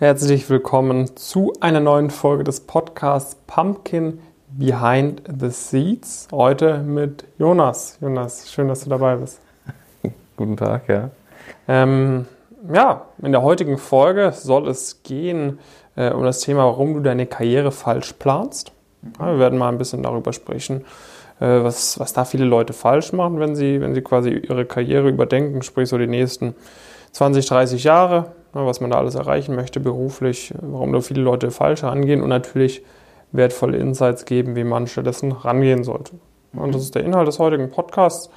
Herzlich willkommen zu einer neuen Folge des Podcasts Pumpkin Behind the Seeds. Heute mit Jonas. Jonas, schön, dass du dabei bist. Guten Tag, ja. Ähm, ja, in der heutigen Folge soll es gehen äh, um das Thema, warum du deine Karriere falsch planst. Ja, wir werden mal ein bisschen darüber sprechen, äh, was, was da viele Leute falsch machen, wenn sie, wenn sie quasi ihre Karriere überdenken, sprich so die nächsten 20, 30 Jahre, was man da alles erreichen möchte beruflich, warum da viele Leute falsch angehen und natürlich wertvolle Insights geben, wie man stattdessen rangehen sollte. Und das ist der Inhalt des heutigen Podcasts.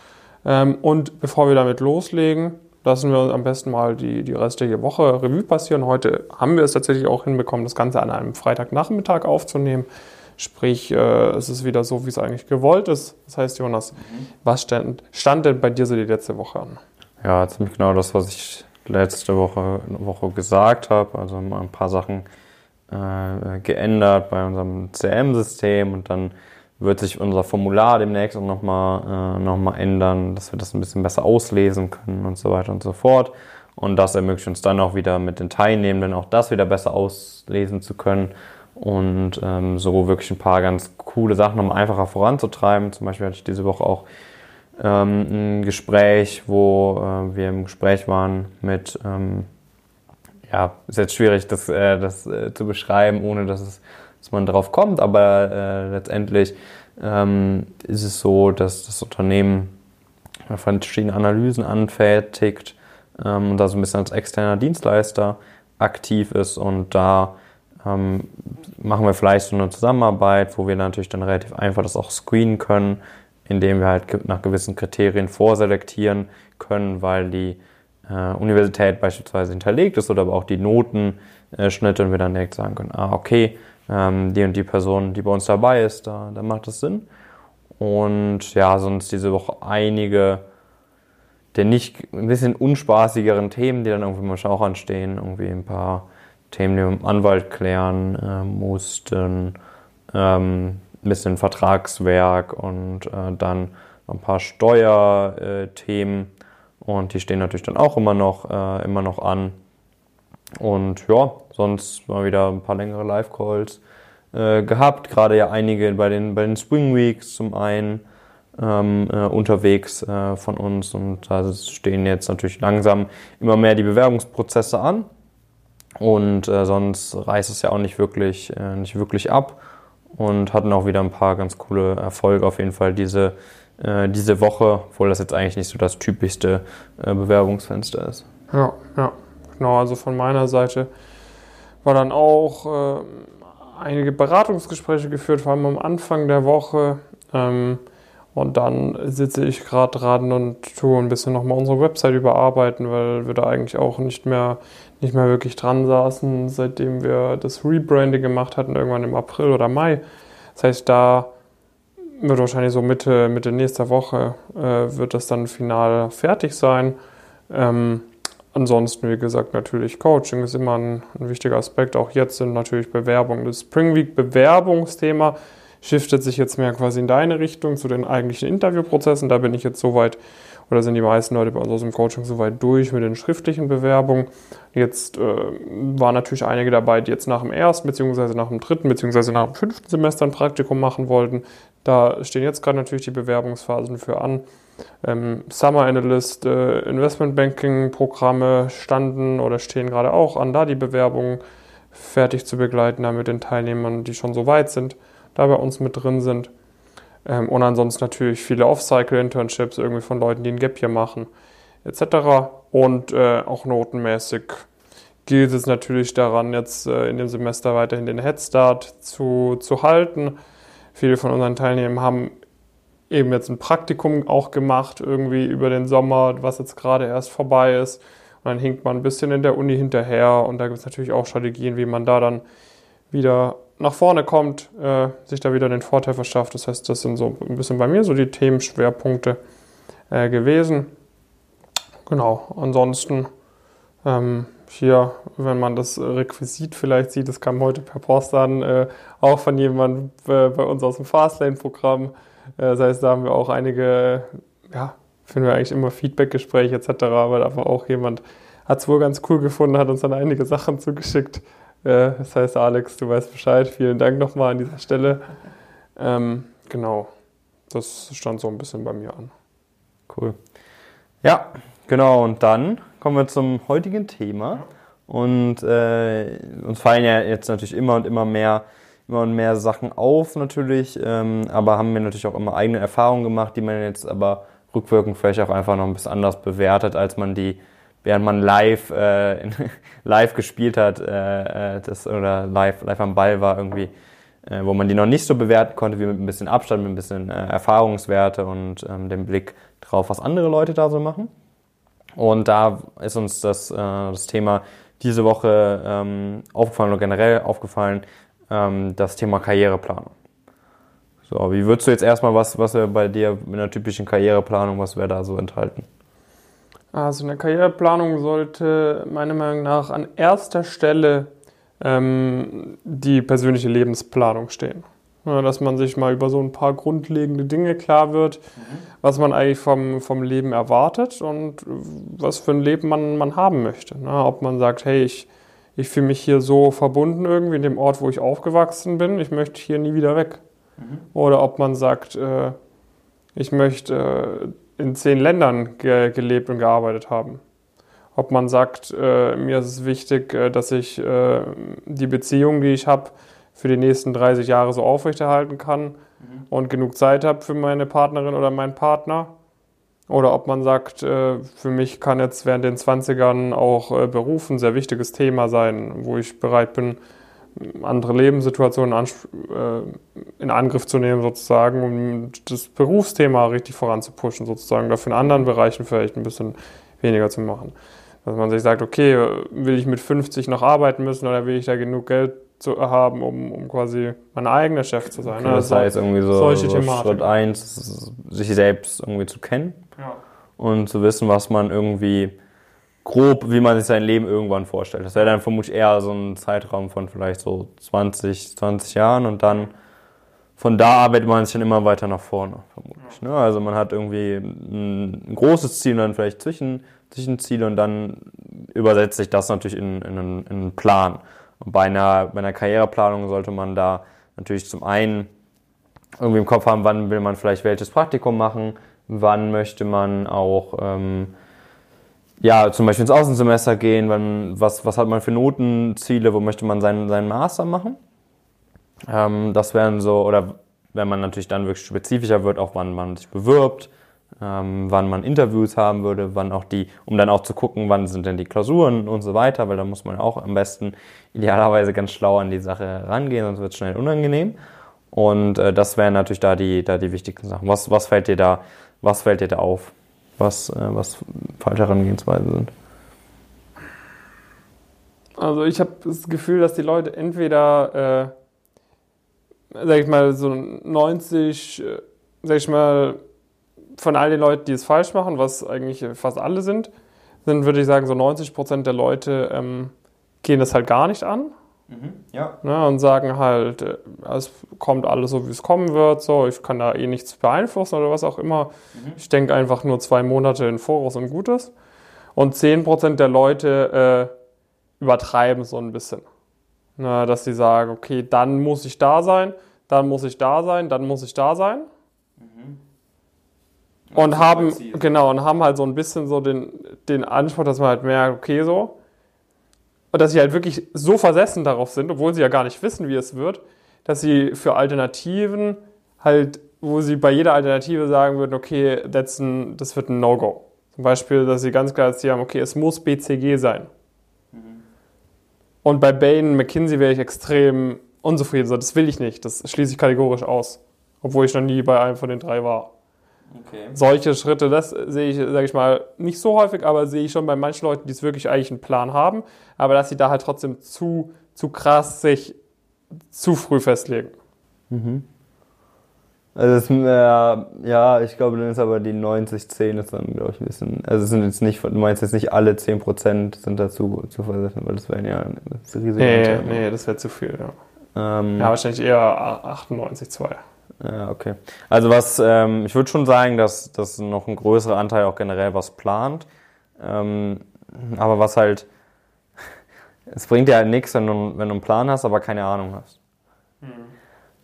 Ähm, und bevor wir damit loslegen, lassen wir am besten mal die, die restliche Woche Revue passieren. Heute haben wir es tatsächlich auch hinbekommen, das Ganze an einem Freitagnachmittag aufzunehmen. Sprich, äh, es ist wieder so, wie es eigentlich gewollt ist. Das heißt, Jonas, mhm. was stand, stand denn bei dir so die letzte Woche an? Ja, ziemlich genau das, was ich letzte Woche, Woche gesagt habe. Also ein paar Sachen äh, geändert bei unserem CM-System und dann wird sich unser Formular demnächst auch nochmal äh, noch ändern, dass wir das ein bisschen besser auslesen können und so weiter und so fort. Und das ermöglicht uns dann auch wieder mit den Teilnehmenden auch das wieder besser auslesen zu können und ähm, so wirklich ein paar ganz coole Sachen, um einfacher voranzutreiben. Zum Beispiel hatte ich diese Woche auch ähm, ein Gespräch, wo äh, wir im Gespräch waren mit, ähm, ja, ist jetzt schwierig, das, äh, das äh, zu beschreiben, ohne dass, es, dass man drauf kommt, aber äh, letztendlich ähm, ist es so, dass das Unternehmen verschiedene Analysen anfertigt ähm, und da so ein bisschen als externer Dienstleister aktiv ist und da ähm, machen wir vielleicht so eine Zusammenarbeit, wo wir natürlich dann relativ einfach das auch screenen können, indem wir halt nach gewissen Kriterien vorselektieren können, weil die äh, Universität beispielsweise hinterlegt ist oder aber auch die Notenschnitte und wir dann direkt sagen können, ah, okay, ähm, die und die Person, die bei uns dabei ist, da, da macht das Sinn. Und ja, sonst diese Woche einige der nicht ein bisschen unspaßigeren Themen, die dann irgendwie manchmal auch anstehen, irgendwie ein paar Themen, die wir mit dem Anwalt klären äh, mussten, ähm, ein bisschen Vertragswerk und äh, dann ein paar Steuerthemen und die stehen natürlich dann auch immer noch, äh, immer noch an. Und ja, sonst mal wieder ein paar längere Live-Calls äh, gehabt, gerade ja einige bei den, bei den Spring Weeks zum einen ähm, äh, unterwegs äh, von uns und da stehen jetzt natürlich langsam immer mehr die Bewerbungsprozesse an. Und äh, sonst reißt es ja auch nicht wirklich, äh, nicht wirklich ab. Und hatten auch wieder ein paar ganz coole Erfolge auf jeden Fall diese, äh, diese Woche, obwohl das jetzt eigentlich nicht so das typischste äh, Bewerbungsfenster ist. Ja, ja, genau. Also von meiner Seite war dann auch äh, einige Beratungsgespräche geführt, vor allem am Anfang der Woche. Ähm, und dann sitze ich gerade dran und tue ein bisschen nochmal unsere Website überarbeiten, weil wir da eigentlich auch nicht mehr, nicht mehr wirklich dran saßen, seitdem wir das Rebranding gemacht hatten, irgendwann im April oder Mai. Das heißt, da wird wahrscheinlich so Mitte, Mitte nächster Woche äh, wird das dann final fertig sein. Ähm, ansonsten, wie gesagt, natürlich Coaching ist immer ein, ein wichtiger Aspekt. Auch jetzt sind natürlich Bewerbungen. Das Spring Week Bewerbungsthema shiftet sich jetzt mehr quasi in deine Richtung zu den eigentlichen Interviewprozessen. Da bin ich jetzt soweit, oder sind die meisten Leute bei uns aus dem Coaching soweit durch mit den schriftlichen Bewerbungen. Jetzt äh, waren natürlich einige dabei, die jetzt nach dem ersten, beziehungsweise nach dem dritten, beziehungsweise nach dem fünften Semester ein Praktikum machen wollten. Da stehen jetzt gerade natürlich die Bewerbungsphasen für an. Ähm, Summer Analyst, äh, Investment Banking Programme standen oder stehen gerade auch an, da die Bewerbungen fertig zu begleiten, da mit den Teilnehmern, die schon so weit sind da bei uns mit drin sind. Ähm, und ansonsten natürlich viele Off-Cycle-Internships irgendwie von Leuten, die ein Gap hier machen, etc. Und äh, auch notenmäßig gilt es natürlich daran, jetzt äh, in dem Semester weiterhin den Headstart zu, zu halten. Viele von unseren Teilnehmern haben eben jetzt ein Praktikum auch gemacht, irgendwie über den Sommer, was jetzt gerade erst vorbei ist. Und dann hinkt man ein bisschen in der Uni hinterher und da gibt es natürlich auch Strategien, wie man da dann wieder nach vorne kommt, äh, sich da wieder den Vorteil verschafft. Das heißt, das sind so ein bisschen bei mir so die Themenschwerpunkte äh, gewesen. Genau, ansonsten ähm, hier, wenn man das Requisit vielleicht sieht, das kam heute per Post an, äh, auch von jemandem äh, bei uns aus dem Fastlane-Programm. Äh, das heißt, da haben wir auch einige, ja, finden wir eigentlich immer Feedback-Gespräche etc., weil einfach auch jemand hat es wohl ganz cool gefunden, hat uns dann einige Sachen zugeschickt. Äh, das heißt, Alex, du weißt Bescheid. Vielen Dank nochmal an dieser Stelle. Ähm, genau, das stand so ein bisschen bei mir an. Cool. Ja, genau. Und dann kommen wir zum heutigen Thema. Und äh, uns fallen ja jetzt natürlich immer und immer mehr, immer und mehr Sachen auf natürlich, ähm, aber haben wir natürlich auch immer eigene Erfahrungen gemacht, die man jetzt aber rückwirkend vielleicht auch einfach noch ein bisschen anders bewertet, als man die, während man live, äh, live gespielt hat, äh, äh, das, oder live, live am Ball war irgendwie, äh, wo man die noch nicht so bewerten konnte, wie mit ein bisschen Abstand, mit ein bisschen äh, Erfahrungswerte und ähm, dem Blick drauf, was andere Leute da so machen. Und da ist uns das, äh, das Thema diese Woche ähm, aufgefallen oder generell aufgefallen, ähm, das Thema Karriereplanung. So, wie würdest du jetzt erstmal, was, was wäre bei dir mit einer typischen Karriereplanung, was wäre da so enthalten? Also eine Karriereplanung sollte meiner Meinung nach an erster Stelle ähm, die persönliche Lebensplanung stehen. Ja, dass man sich mal über so ein paar grundlegende Dinge klar wird, mhm. was man eigentlich vom, vom Leben erwartet und was für ein Leben man, man haben möchte. Ne? Ob man sagt, hey, ich, ich fühle mich hier so verbunden irgendwie in dem Ort, wo ich aufgewachsen bin, ich möchte hier nie wieder weg. Mhm. Oder ob man sagt, äh, ich möchte äh, in zehn Ländern ge gelebt und gearbeitet haben. Ob man sagt, äh, mir ist es wichtig, äh, dass ich äh, die Beziehung, die ich habe, für die nächsten 30 Jahre so aufrechterhalten kann mhm. und genug Zeit habe für meine Partnerin oder meinen Partner. Oder ob man sagt, äh, für mich kann jetzt während den 20ern auch äh, Beruf ein sehr wichtiges Thema sein, wo ich bereit bin, andere Lebenssituationen äh, in Angriff zu nehmen, sozusagen, um das Berufsthema richtig voranzupushen, sozusagen, dafür in anderen Bereichen vielleicht ein bisschen weniger zu machen. Dass man sich sagt, okay, will ich mit 50 noch arbeiten müssen oder will ich da genug Geld zu haben, um, um quasi mein eigener Chef zu sein. Okay, das heißt irgendwie so, solche so Schritt eins, sich selbst irgendwie zu kennen ja. und zu wissen, was man irgendwie grob, wie man sich sein Leben irgendwann vorstellt. Das wäre dann vermutlich eher so ein Zeitraum von vielleicht so 20, 20 Jahren und dann von da arbeitet man sich dann immer weiter nach vorne, vermutlich. Ne? Also man hat irgendwie ein, großes Ziel und dann vielleicht zwischen, Zwischenziele und dann übersetzt sich das natürlich in, in, einen, in einen Plan. Und bei einer, bei einer Karriereplanung sollte man da natürlich zum einen irgendwie im Kopf haben, wann will man vielleicht welches Praktikum machen, wann möchte man auch ähm, ja, zum Beispiel ins Außensemester gehen, wann, was, was hat man für Notenziele, wo möchte man seinen, seinen Master machen. Ähm, das wären so, oder wenn man natürlich dann wirklich spezifischer wird, auch wann man sich bewirbt, ähm, wann man Interviews haben würde, wann auch die, um dann auch zu gucken, wann sind denn die Klausuren und so weiter, weil da muss man auch am besten idealerweise ganz schlau an die Sache rangehen, sonst wird es schnell unangenehm. Und äh, das wären natürlich da die, da die wichtigsten Sachen. Was, was fällt dir da, was fällt dir da auf? Was, äh, was falsche Herangehensweisen sind? Also ich habe das Gefühl, dass die Leute entweder, äh, sag ich mal, so 90, äh, sag ich mal, von all den Leuten, die es falsch machen, was eigentlich fast alle sind, sind, würde ich sagen, so 90 Prozent der Leute ähm, gehen das halt gar nicht an. Mhm, ja. Ne, und sagen halt, äh, es kommt alles so, wie es kommen wird, so, ich kann da eh nichts beeinflussen oder was auch immer. Mhm. Ich denke einfach nur zwei Monate in Voraus und Gutes. Und 10 Prozent der Leute äh, übertreiben so ein bisschen. Ne, dass sie sagen, okay, dann muss ich da sein, dann muss ich da sein, dann muss ich da sein. Und haben, genau, und haben halt so ein bisschen so den, den Anspruch, dass man halt merkt, okay, so. Und dass sie halt wirklich so versessen darauf sind, obwohl sie ja gar nicht wissen, wie es wird, dass sie für Alternativen halt, wo sie bei jeder Alternative sagen würden, okay, ein, das wird ein No-Go. Zum Beispiel, dass sie ganz klar jetzt haben, okay, es muss BCG sein. Mhm. Und bei Bain, McKinsey wäre ich extrem unzufrieden. So, das will ich nicht. Das schließe ich kategorisch aus. Obwohl ich noch nie bei einem von den drei war. Okay. Solche Schritte, das sehe ich, sage ich mal, nicht so häufig, aber sehe ich schon bei manchen Leuten, die es wirklich eigentlich einen Plan haben, aber dass sie da halt trotzdem zu, zu krass sich zu früh festlegen. Mhm. Also das, äh, ja, ich glaube, dann ist aber die 90-10 ist dann, glaube ich, ein bisschen, also es sind jetzt nicht, du meinst jetzt nicht alle 10% sind dazu zu versetzen, weil das wären ja das riesige Nee, nee, das wäre zu viel, ja. Ähm, ja, wahrscheinlich eher 98,2. Ja, okay. Also was, ähm, ich würde schon sagen, dass, dass noch ein größerer Anteil auch generell was plant. Ähm, Aber was halt, es bringt dir halt nichts, wenn du, wenn du einen Plan hast, aber keine Ahnung hast.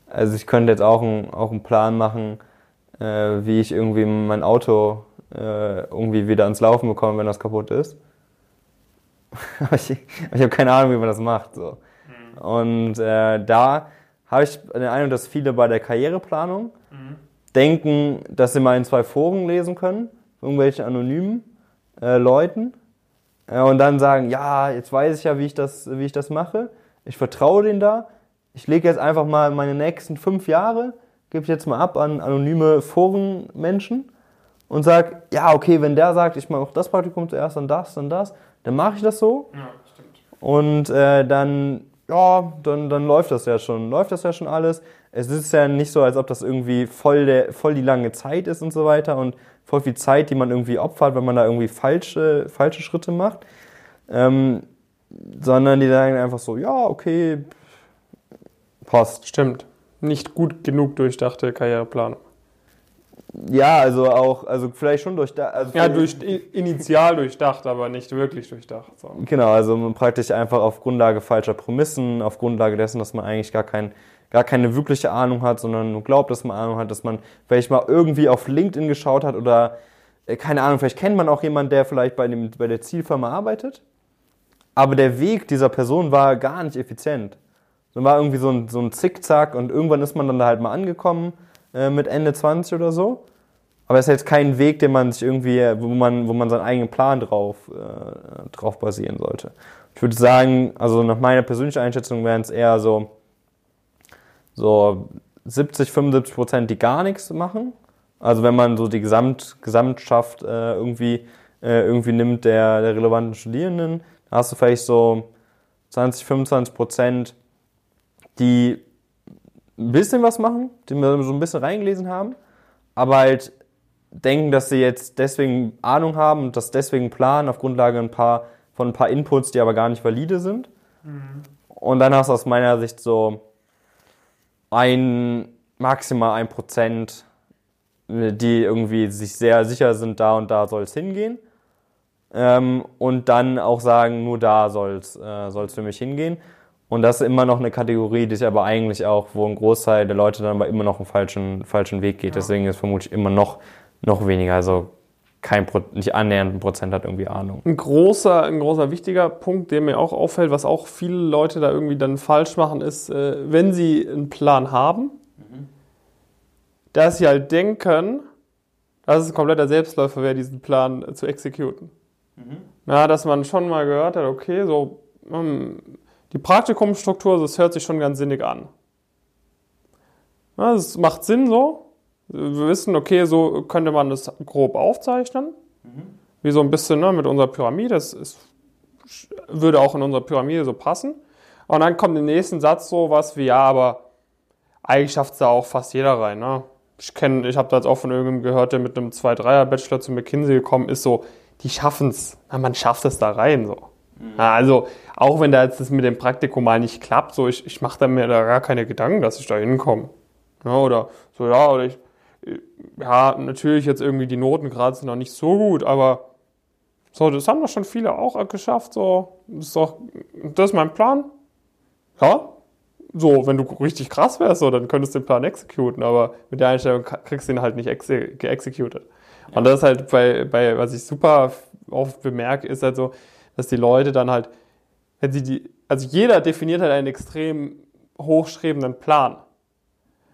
Also ich könnte jetzt auch, ein, auch einen Plan machen, äh, wie ich irgendwie mein Auto äh, irgendwie wieder ans Laufen bekomme, wenn das kaputt ist. aber ich, ich habe keine Ahnung, wie man das macht. So. Und äh, da habe ich den Eindruck, dass viele bei der Karriereplanung denken, dass sie mal in zwei Foren lesen können, irgendwelche anonymen äh, Leuten, äh, und dann sagen, ja, jetzt weiß ich ja, wie ich das, wie ich das mache. Ich vertraue denen da. Ich lege jetzt einfach mal meine nächsten fünf Jahre, gebe ich jetzt mal ab an anonyme Forenmenschen und sage, ja, okay, wenn der sagt, ich mache auch das Praktikum zuerst, dann das, dann das, dann mache ich das so. Ja, stimmt. Und äh, dann, ja, dann, dann läuft das ja schon, läuft das ja schon alles. Es ist ja nicht so, als ob das irgendwie voll, der, voll die lange Zeit ist und so weiter und voll viel Zeit, die man irgendwie opfert, wenn man da irgendwie falsche, falsche Schritte macht. Ähm, sondern die sagen einfach so, ja, okay, passt. Stimmt. Nicht gut genug durchdachte Karriereplanung. Ja, also auch, also vielleicht schon durch, also Ja, durch, initial durchdacht, aber nicht wirklich durchdacht. So. Genau, also man praktisch einfach auf Grundlage falscher Prämissen, auf Grundlage dessen, dass man eigentlich gar, kein, gar keine wirkliche Ahnung hat, sondern nur glaubt, dass man Ahnung hat, dass man vielleicht mal irgendwie auf LinkedIn geschaut hat oder äh, keine Ahnung, vielleicht kennt man auch jemanden, der vielleicht bei, dem, bei der Zielfirma arbeitet, aber der Weg dieser Person war gar nicht effizient. Dann war irgendwie so ein, so ein Zickzack und irgendwann ist man dann da halt mal angekommen äh, mit Ende 20 oder so. Aber es ist jetzt kein Weg, den man sich irgendwie, wo man, wo man seinen eigenen Plan drauf, äh, drauf basieren sollte. Ich würde sagen, also nach meiner persönlichen Einschätzung wären es eher so, so 70, 75 Prozent, die gar nichts machen. Also wenn man so die Gesamt, Gesamtschaft äh, irgendwie, äh, irgendwie nimmt der, der relevanten Studierenden, da hast du vielleicht so 20, 25 Prozent, die ein bisschen was machen, die wir so ein bisschen reingelesen haben, aber halt denken, dass sie jetzt deswegen Ahnung haben und das deswegen planen auf Grundlage ein paar, von ein paar Inputs, die aber gar nicht valide sind. Mhm. Und dann hast du aus meiner Sicht so ein, maximal ein Prozent, die irgendwie sich sehr sicher sind, da und da soll es hingehen. Ähm, und dann auch sagen, nur da soll es äh, für mich hingehen. Und das ist immer noch eine Kategorie, die sich aber eigentlich auch, wo ein Großteil der Leute dann aber immer noch einen falschen, falschen Weg geht. Ja. Deswegen ist vermutlich immer noch, noch weniger. Also kein Pro, nicht annähernd ein Prozent hat irgendwie Ahnung. Ein großer, ein großer wichtiger Punkt, der mir auch auffällt, was auch viele Leute da irgendwie dann falsch machen, ist, äh, wenn sie einen Plan haben, mhm. dass sie halt denken, dass es ein kompletter Selbstläufer wäre, diesen Plan zu exekuten. Mhm. Ja, dass man schon mal gehört hat, okay, so, hm, die Praktikumsstruktur, das hört sich schon ganz sinnig an. Das macht Sinn so. Wir wissen, okay, so könnte man das grob aufzeichnen. Mhm. Wie so ein bisschen ne, mit unserer Pyramide. Das ist, würde auch in unserer Pyramide so passen. Und dann kommt im nächsten Satz so was wie, ja, aber eigentlich schafft es da auch fast jeder rein. Ne? Ich kenne, ich habe da jetzt auch von irgendjemandem gehört, der mit einem 2-3er-Bachelor zu McKinsey gekommen ist, so, die schaffen es. Man schafft es da rein. So. Also, auch wenn da jetzt das mit dem Praktikum mal nicht klappt, so ich, ich mache da mir da gar keine Gedanken, dass ich da hinkomme. Ja, oder so, ja, oder ich, ja, natürlich jetzt irgendwie die Noten gerade sind noch nicht so gut, aber so, das haben doch schon viele auch geschafft, so, das ist doch, das ist mein Plan. Ja, so, wenn du richtig krass wärst, so, dann könntest du den Plan exekuten, aber mit der Einstellung kriegst du ihn halt nicht exe geexecuted. Und das ist halt bei, bei, was ich super oft bemerke, ist halt so, dass die Leute dann halt, wenn sie die, also jeder definiert halt einen extrem hochstrebenden Plan.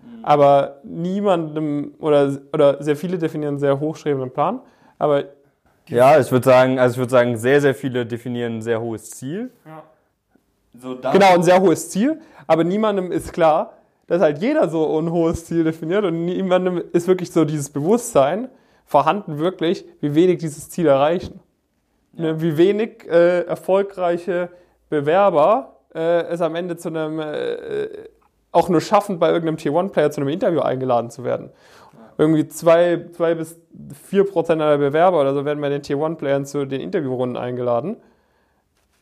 Mhm. Aber niemandem, oder, oder sehr viele definieren einen sehr hochstrebenden Plan, aber. Ja, ich würde sagen, also ich würde sagen, sehr, sehr viele definieren ein sehr hohes Ziel. Ja. So genau, ein sehr hohes Ziel, aber niemandem ist klar, dass halt jeder so ein hohes Ziel definiert und niemandem ist wirklich so dieses Bewusstsein vorhanden, wirklich, wie wenig dieses Ziel erreichen. Ja. Wie wenig äh, erfolgreiche Bewerber äh, es am Ende zu einem, äh, auch nur schaffen, bei irgendeinem Tier-One-Player zu einem Interview eingeladen zu werden. Ja. Irgendwie zwei, zwei bis vier Prozent aller Bewerber oder so werden bei den Tier-One-Playern zu den Interviewrunden eingeladen.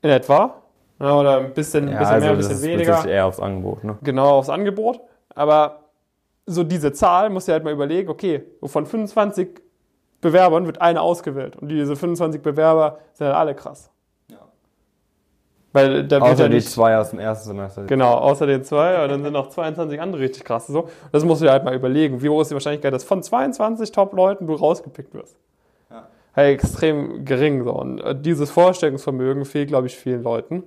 In etwa. Ja, oder ein bisschen, ja, bisschen also mehr, ein bisschen das weniger. Das eher aufs Angebot, ne? Genau, aufs Angebot. Aber so diese Zahl muss du halt mal überlegen, okay, von 25 Bewerbern wird einer ausgewählt. Und diese 25 Bewerber sind halt alle krass. Ja. Weil da wird Außer ja die zwei aus dem ersten Semester. Genau, außer den zwei, aber dann sind noch 22 andere richtig krass. So. Das musst du dir halt mal überlegen. Wie hoch ist die Wahrscheinlichkeit, dass von 22 Top-Leuten du rausgepickt wirst? Ja. Halt extrem gering. So. Und äh, dieses Vorstellungsvermögen fehlt, glaube ich, vielen Leuten,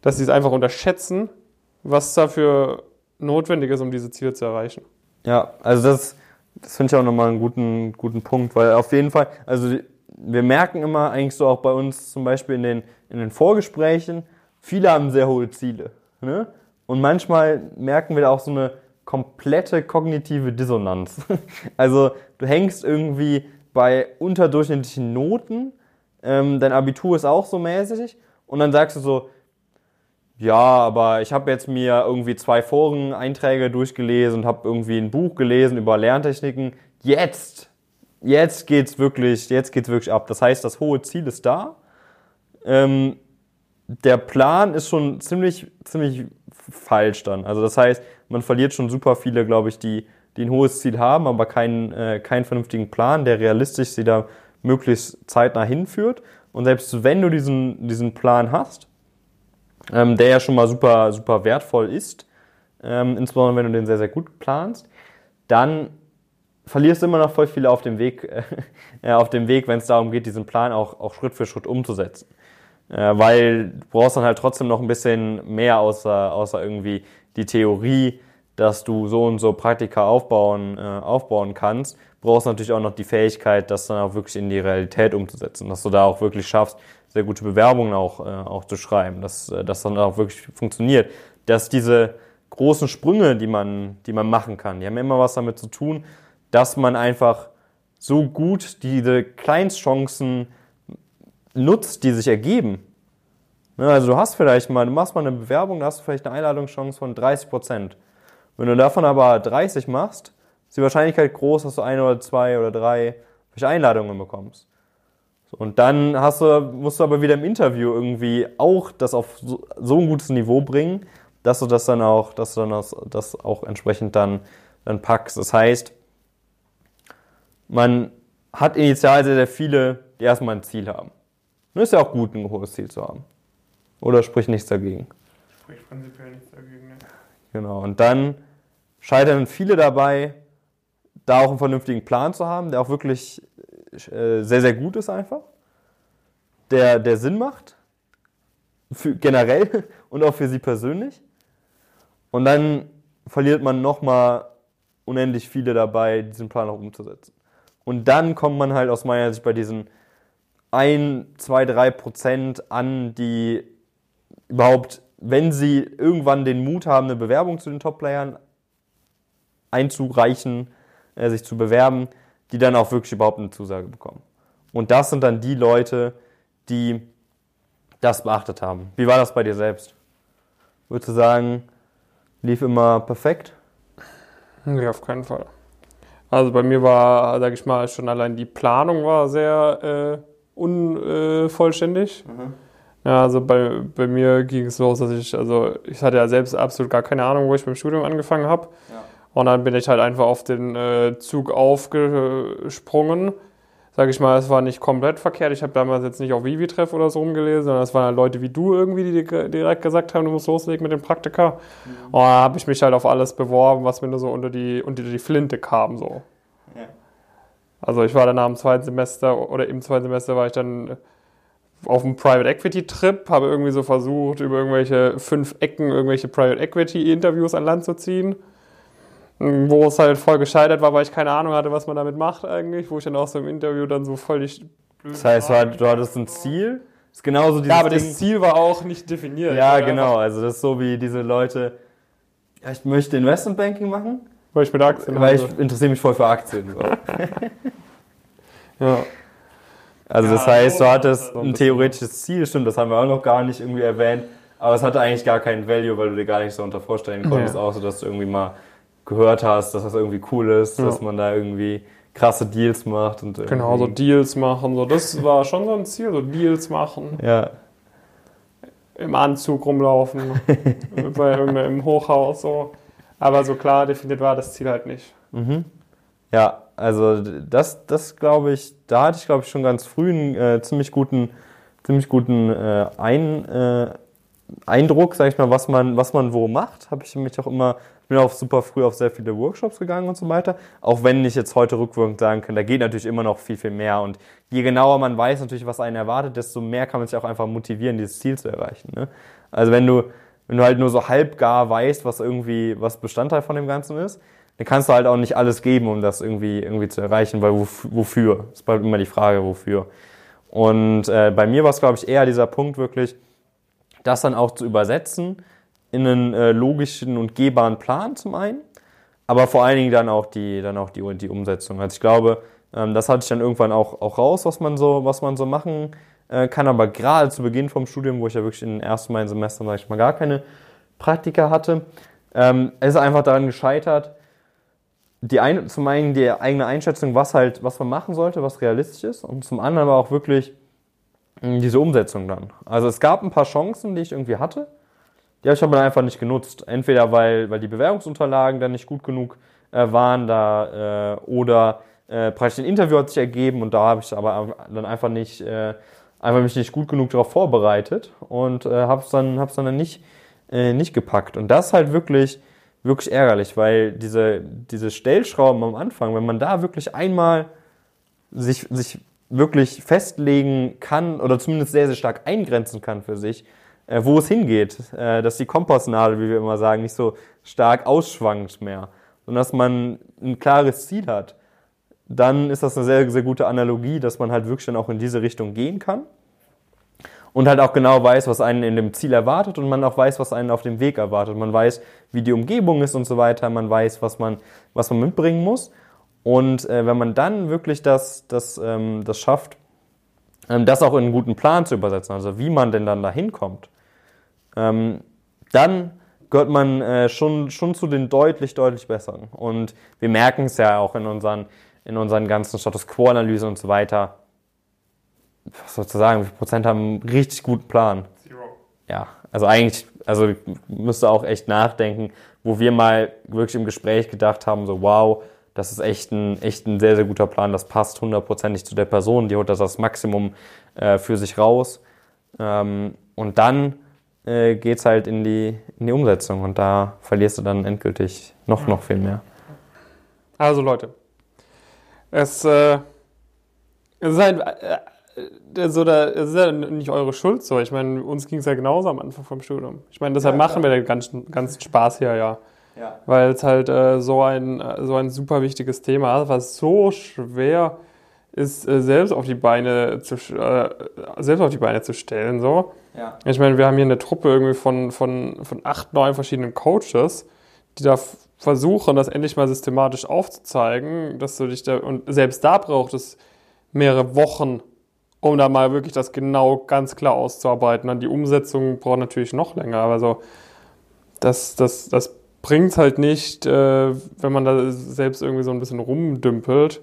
dass sie es einfach unterschätzen, was dafür notwendig ist, um diese Ziele zu erreichen. Ja, also das, das finde ich auch nochmal einen guten, guten Punkt, weil auf jeden Fall, also wir merken immer eigentlich so auch bei uns zum Beispiel in den, in den Vorgesprächen, viele haben sehr hohe Ziele. Ne? Und manchmal merken wir da auch so eine komplette kognitive Dissonanz. Also du hängst irgendwie bei unterdurchschnittlichen Noten, ähm, dein Abitur ist auch so mäßig und dann sagst du so, ja, aber ich habe jetzt mir irgendwie zwei Foreneinträge durchgelesen und habe irgendwie ein Buch gelesen über Lerntechniken. Jetzt, jetzt geht's wirklich, jetzt geht's wirklich ab. Das heißt, das hohe Ziel ist da. Ähm, der Plan ist schon ziemlich, ziemlich falsch dann. Also das heißt, man verliert schon super viele, glaube ich, die, die ein hohes Ziel haben, aber keinen, äh, keinen vernünftigen Plan, der realistisch sie da möglichst zeitnah hinführt. Und selbst wenn du diesen, diesen Plan hast, ähm, der ja schon mal super, super wertvoll ist, ähm, insbesondere wenn du den sehr, sehr gut planst, dann verlierst du immer noch voll viele auf dem Weg, äh, Weg, wenn es darum geht, diesen Plan auch, auch Schritt für Schritt umzusetzen. Äh, weil du brauchst dann halt trotzdem noch ein bisschen mehr außer, außer irgendwie die Theorie, dass du so und so Praktika aufbauen, äh, aufbauen kannst, brauchst natürlich auch noch die Fähigkeit, das dann auch wirklich in die Realität umzusetzen, dass du da auch wirklich schaffst, sehr gute Bewerbungen auch, äh, auch zu schreiben, dass äh, das dann auch wirklich funktioniert, dass diese großen Sprünge, die man, die man machen kann, die haben immer was damit zu tun, dass man einfach so gut diese Kleinstchancen nutzt, die sich ergeben. Ne, also du hast vielleicht mal, du machst mal eine Bewerbung, da hast du vielleicht eine Einladungschance von 30 Prozent. Wenn du davon aber 30 machst, ist die Wahrscheinlichkeit groß, dass du eine oder zwei oder drei Einladungen bekommst. Und dann hast du, musst du aber wieder im Interview irgendwie auch das auf so, so ein gutes Niveau bringen, dass du das dann auch, dass du dann das, das auch entsprechend dann, dann packst. Das heißt, man hat initial sehr, sehr viele, die erstmal ein Ziel haben. Und ist ja auch gut, ein hohes Ziel zu haben. Oder spricht nichts dagegen. Spricht prinzipiell nichts dagegen. Ne? Genau. Und dann scheitern viele dabei, da auch einen vernünftigen Plan zu haben, der auch wirklich äh, sehr, sehr gut ist einfach. Der, der Sinn macht. Für, generell und auch für sie persönlich. Und dann verliert man nochmal unendlich viele dabei, diesen Plan auch umzusetzen. Und dann kommt man halt aus meiner Sicht bei diesen 1, 2, 3 Prozent an, die überhaupt, wenn sie irgendwann den Mut haben, eine Bewerbung zu den Top-Playern einzureichen, äh, sich zu bewerben, die dann auch wirklich überhaupt eine Zusage bekommen. Und das sind dann die Leute, die das beachtet haben. Wie war das bei dir selbst? Würdest du sagen, lief immer perfekt? Nee, auf keinen Fall. Also bei mir war, sag ich mal, schon allein die Planung war sehr äh, unvollständig. Ja, also bei, bei mir ging es los, dass ich, also ich hatte ja selbst absolut gar keine Ahnung, wo ich beim Studium angefangen habe. Und dann bin ich halt einfach auf den äh, Zug aufgesprungen. Sag ich mal, es war nicht komplett verkehrt. Ich habe damals jetzt nicht auf Vivi-Treff oder so rumgelesen, sondern es waren halt Leute wie du irgendwie, die dir direkt gesagt haben, du musst loslegen mit dem Praktika. Und da habe ich mich halt auf alles beworben, was mir nur so unter die, unter die Flinte kam. So. Ja. Also ich war dann dem zweiten Semester oder im zweiten Semester war ich dann auf einem Private Equity Trip, habe irgendwie so versucht, über irgendwelche fünf Ecken irgendwelche Private Equity Interviews an Land zu ziehen. Wo es halt voll gescheitert war, weil ich keine Ahnung hatte, was man damit macht eigentlich, wo ich dann auch so im Interview dann so völlig Das heißt, du hatt- du hattest ein Ziel. ist genauso dieses Ja, aber Ding. das Ziel war auch nicht definiert. ja, war genau. Also das ist so wie diese Leute, ja, ich möchte Investmentbanking machen, weil ich mit Aktien weil ich interessiere mich voll für Aktien. So. Ja. Also das Ja, heißt, du hattest ein theoretisches Ziel, stimmt, das haben wir auch noch gar nicht irgendwie erwähnt, aber es hatte eigentlich gar keinen Value, weil du dir gar nicht so unter vorstellen konntest, Ja. außer dass du irgendwie mal gehört hast, dass das irgendwie cool ist, Ja. dass man da irgendwie krasse Deals macht und Genau, so Deals machen, so das war schon so ein Ziel, so Deals machen, Ja, im Anzug rumlaufen, bei irgendeinem Hochhaus so. Aber so klar definiert war das Ziel halt nicht. mhm. ja, also das, das glaube ich, da hatte ich glaube ich schon ganz früh einen äh, ziemlich guten, ziemlich guten äh, Ein, äh, Eindruck, sag ich mal, was man, was man wo macht. Habe ich mich auch immer, bin auch super früh auf sehr viele Workshops gegangen und so weiter. Auch wenn ich jetzt heute rückwirkend sagen kann, da geht natürlich immer noch viel, viel mehr. Und je genauer man weiß natürlich, was einen erwartet, desto mehr kann man sich auch einfach motivieren, dieses Ziel zu erreichen. Ne? Also wenn du, wenn du halt nur so halbgar weißt, was irgendwie, was Bestandteil von dem Ganzen ist, dann kannst du halt auch nicht alles geben, um das irgendwie, irgendwie zu erreichen, weil wofür? Das bleibt immer die Frage, wofür. Und äh, bei mir war es, glaube ich, eher dieser Punkt wirklich, das dann auch zu übersetzen in einen äh, logischen und gehbaren Plan zum einen, aber vor allen Dingen dann auch die, dann auch die, die Umsetzung. Also ich glaube, ähm, das hatte ich dann irgendwann auch, auch raus, was man so, was man so machen äh, kann, aber gerade zu Beginn vom Studium, wo ich ja wirklich in den ersten beiden Semestern, sag ich mal, gar keine Praktika hatte, ähm, ist einfach daran gescheitert, die ein, zum einen die eigene Einschätzung, was halt, was man machen sollte, was realistisch ist, und zum anderen aber auch wirklich diese Umsetzung dann. Also es gab ein paar Chancen, die ich irgendwie hatte, die habe ich aber einfach nicht genutzt. Entweder weil, weil die Bewerbungsunterlagen dann nicht gut genug äh, waren da äh, oder äh, praktisch ein Interview hat sich ergeben und da habe ich aber dann einfach nicht, äh, einfach mich nicht gut genug darauf vorbereitet und äh, habe es dann, hab's dann nicht, äh, nicht gepackt. Und das halt wirklich, wirklich ärgerlich, weil diese, diese Stellschrauben am Anfang, wenn man da wirklich einmal sich, sich wirklich festlegen kann oder zumindest sehr, sehr stark eingrenzen kann für sich, wo es hingeht. Äh, dass die Kompassnadel, wie wir immer sagen, nicht so stark ausschwankt mehr, sondern dass man ein klares Ziel hat. Dann ist das eine sehr, sehr gute Analogie, dass man halt wirklich dann auch in diese Richtung gehen kann und halt auch genau weiß, was einen in dem Ziel erwartet und man auch weiß, was einen auf dem Weg erwartet. Man weiß, wie die Umgebung ist und so weiter. Man weiß, was man, was man mitbringen muss. Und äh, wenn man dann wirklich das, das, ähm, das schafft, ähm, das auch in einen guten Plan zu übersetzen, also wie man denn dann da hinkommt, ähm, dann gehört man äh, schon, schon zu den deutlich, deutlich besseren. Und wir merken es ja auch in unseren, in unseren ganzen Status Quo-Analysen und so weiter. Was sozusagen, wie viel Prozent haben einen richtig guten Plan? Zero. Ja, also eigentlich, also müsste auch echt nachdenken, wo wir mal wirklich im Gespräch gedacht haben, so wow, das ist echt ein, echt ein sehr, sehr guter Plan, das passt hundertprozentig zu der Person, die holt das das Maximum äh, für sich raus. Ähm, und dann äh, geht es halt in die, in die Umsetzung und da verlierst du dann endgültig noch, noch viel mehr. Also Leute, es, äh, es ist halt äh, so, da, es ist ja nicht eure Schuld so. Ich meine, uns ging es ja genauso am Anfang vom Studium. Ich meine, deshalb ja, machen wir den ganzen, ganzen Spaß hier ja. ja. Weil es halt äh, so, ein, so ein super wichtiges Thema ist, was so schwer ist, äh, selbst auf die Beine zu, äh, selbst auf die Beine zu stellen. So. Ja. Ich meine, wir haben hier eine Truppe irgendwie von, von, von acht, neun verschiedenen Coaches, die da versuchen, das endlich mal systematisch aufzuzeigen, dass du dich da, und selbst da braucht es mehrere Wochen, um da mal wirklich das genau ganz klar auszuarbeiten. Dann die Umsetzung braucht natürlich noch länger, aber so, das, das, das bringt halt nicht, äh, wenn man da selbst irgendwie so ein bisschen rumdümpelt.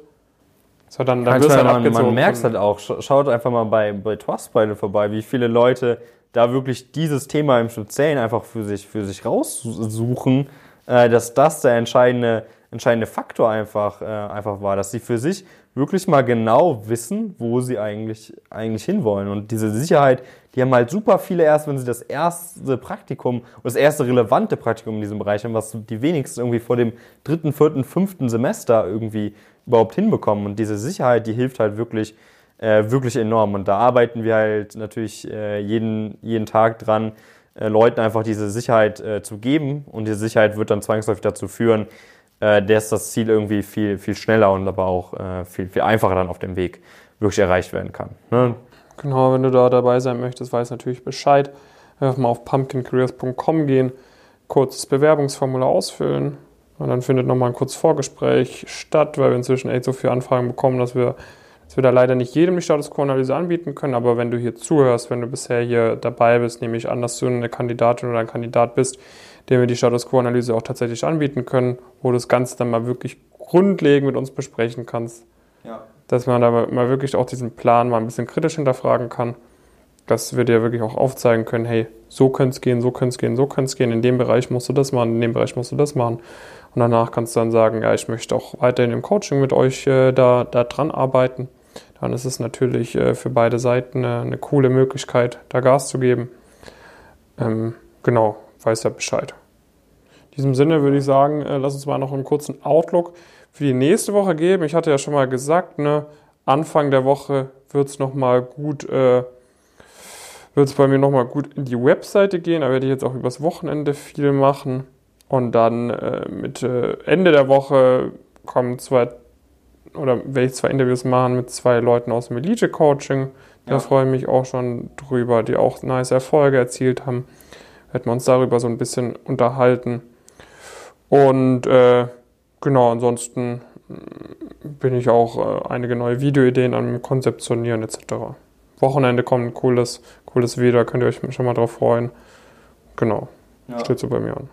So, dann, dann wirst halt man, man merkt halt auch. Schaut einfach mal bei, bei Trustbeide vorbei, wie viele Leute da wirklich dieses Thema im Speziellen einfach für sich, für sich raussuchen, äh, dass das der entscheidende, entscheidende Faktor einfach, äh, einfach war, dass sie für sich wirklich mal genau wissen, wo sie eigentlich, eigentlich hinwollen. Und diese Sicherheit, die haben halt super viele erst, wenn sie das erste Praktikum das erste relevante Praktikum in diesem Bereich haben, was die wenigsten irgendwie vor dem dritten, vierten, fünften Semester irgendwie überhaupt hinbekommen. Und diese Sicherheit, die hilft halt wirklich, äh, wirklich enorm. Und da arbeiten wir halt natürlich äh, jeden, jeden Tag dran, äh, Leuten einfach diese Sicherheit äh, zu geben. Und diese Sicherheit wird dann zwangsläufig dazu führen, äh, dass das Ziel irgendwie viel, viel schneller und aber auch äh, viel, viel einfacher dann auf dem Weg wirklich erreicht werden kann. Ne? Genau, wenn du da dabei sein möchtest, weiß natürlich Bescheid. Einfach mal auf pumpkincareers.com gehen, kurzes Bewerbungsformular ausfüllen und dann findet nochmal ein kurzes Vorgespräch statt, weil wir inzwischen echt so viele Anfragen bekommen, dass wir, dass wir da leider nicht jedem die Status Quo-Analyse anbieten können. Aber wenn du hier zuhörst, wenn du bisher hier dabei bist, nehme ich an, dass du eine Kandidatin oder ein Kandidat bist, dem wir die Status Quo-Analyse auch tatsächlich anbieten können, wo du das Ganze dann mal wirklich grundlegend mit uns besprechen kannst. Ja. Dass man da mal wirklich auch diesen Plan mal ein bisschen kritisch hinterfragen kann. Dass wir dir wirklich auch aufzeigen können, hey, so könnte es gehen, so könnte es gehen, so könnte es gehen, in dem Bereich musst du das machen, in dem Bereich musst du das machen. Und danach kannst du dann sagen, ja, ich möchte auch weiterhin im Coaching mit euch äh, da, da dran arbeiten. Dann ist es natürlich äh, für beide Seiten eine, eine, coole Möglichkeit, da Gas zu geben. Ähm, genau, weiß ja Bescheid. In diesem Sinne würde ich sagen, äh, lass uns mal noch einen kurzen Outlook für die nächste Woche geben. Ich hatte ja schon mal gesagt, ne, Anfang der Woche wird es nochmal gut, äh, wird es bei mir nochmal gut in die Webseite gehen. Da werde ich jetzt auch übers Wochenende viel machen. Und dann äh, mit äh, Ende der Woche kommen zwei, oder werde ich zwei Interviews machen mit zwei Leuten aus dem Elite-Coaching. Da ja. freue ich mich auch schon drüber, die auch nice Erfolge erzielt haben. Werden wir uns darüber so ein bisschen unterhalten. Und äh, genau, ansonsten bin ich auch äh, einige neue Videoideen am Konzeptionieren etc. Wochenende kommt ein cooles, cooles Video, könnt ihr euch schon mal drauf freuen. Genau, ja. steht so bei mir an.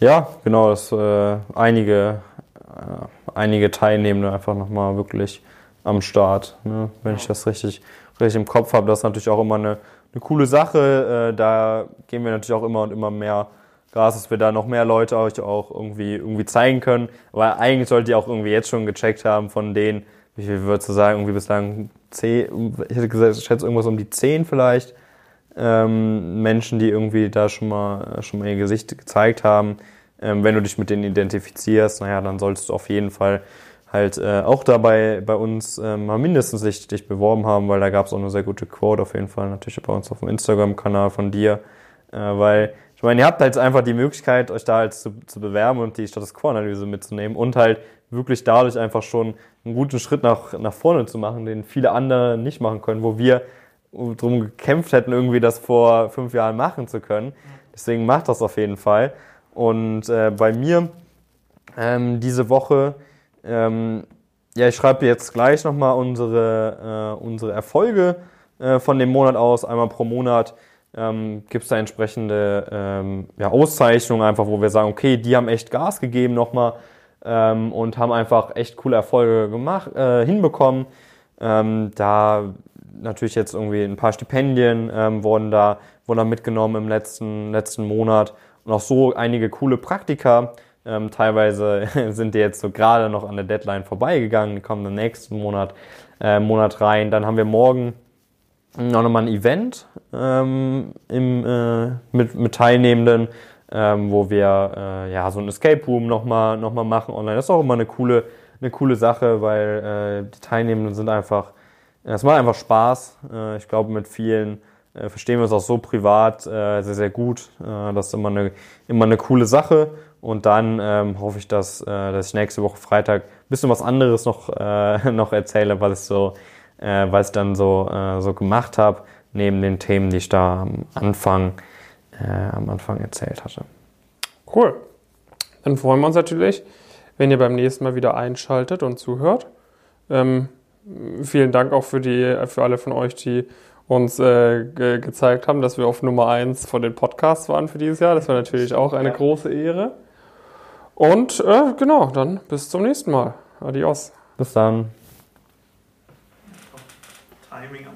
Ja, genau, dass äh, einige, äh, einige Teilnehmende einfach nochmal wirklich am Start, ne? wenn ja. ich das richtig, richtig im Kopf habe. Das ist natürlich auch immer eine, eine coole Sache. Äh, da gehen wir natürlich auch immer und immer mehr Gas, dass wir da noch mehr Leute euch auch irgendwie, irgendwie zeigen können. Aber eigentlich solltet ihr auch irgendwie jetzt schon gecheckt haben von denen, wie viel würdest du sagen, irgendwie bislang zehn, ich hätte gesagt, ich schätze irgendwas um die zehn vielleicht, ähm, Menschen, die irgendwie da schon mal, schon mal ihr Gesicht gezeigt haben. Ähm, wenn du dich mit denen identifizierst, naja, dann solltest du auf jeden Fall halt äh, auch dabei bei uns äh, mal mindestens dich, dich beworben haben, weil da gab es auch eine sehr gute Quote auf jeden Fall, natürlich bei uns auf dem Instagram-Kanal von dir, äh, weil ich meine, ihr habt halt einfach die Möglichkeit, euch da halt zu, zu bewerben und die Status Quo-Analyse mitzunehmen und halt wirklich dadurch einfach schon einen guten Schritt nach, nach vorne zu machen, den viele andere nicht machen können, wo wir drum gekämpft hätten, irgendwie das vor fünf Jahren machen zu können. Deswegen macht das auf jeden Fall. Und äh, bei mir ähm, diese Woche, ähm, ja, ich schreibe jetzt gleich nochmal unsere, äh, unsere Erfolge äh, von dem Monat aus, einmal pro Monat ähm, gibt es da entsprechende ähm, ja, Auszeichnungen einfach, wo wir sagen, okay, die haben echt Gas gegeben nochmal ähm, und haben einfach echt coole Erfolge gemacht, äh, hinbekommen. Ähm, da natürlich jetzt irgendwie ein paar Stipendien ähm, wurden da wurden da mitgenommen im letzten letzten Monat und auch so einige coole Praktika. Ähm, teilweise sind die jetzt so gerade noch an der Deadline vorbeigegangen, die kommen im nächsten Monat, äh, Monat rein. Dann haben wir morgen auch nochmal ein Event ähm, im, äh, mit, mit Teilnehmenden, ähm, wo wir äh, ja so ein Escape Room nochmal noch mal machen online. Das ist auch immer eine coole, eine coole Sache, weil äh, die Teilnehmenden sind einfach, es macht einfach Spaß. Äh, ich glaube, mit vielen äh, verstehen wir uns auch so privat äh, sehr, sehr gut. Äh, das ist immer eine, immer eine coole Sache. Und dann ähm, hoffe ich, dass, äh, dass ich nächste Woche Freitag ein bisschen was anderes noch, äh, noch erzähle, was ich so äh, was ich dann so, äh, so gemacht habe, neben den Themen, die ich da am Anfang, äh, am Anfang erzählt hatte. Cool. Dann freuen wir uns natürlich, wenn ihr beim nächsten Mal wieder einschaltet und zuhört. Ähm, vielen Dank auch für, die, für alle von euch, die uns äh, ge gezeigt haben, dass wir auf Nummer 1 von den Podcasts waren für dieses Jahr. Das war natürlich auch eine ja. große Ehre. Und äh, genau, dann bis zum nächsten Mal. Adios. Bis dann. Timing.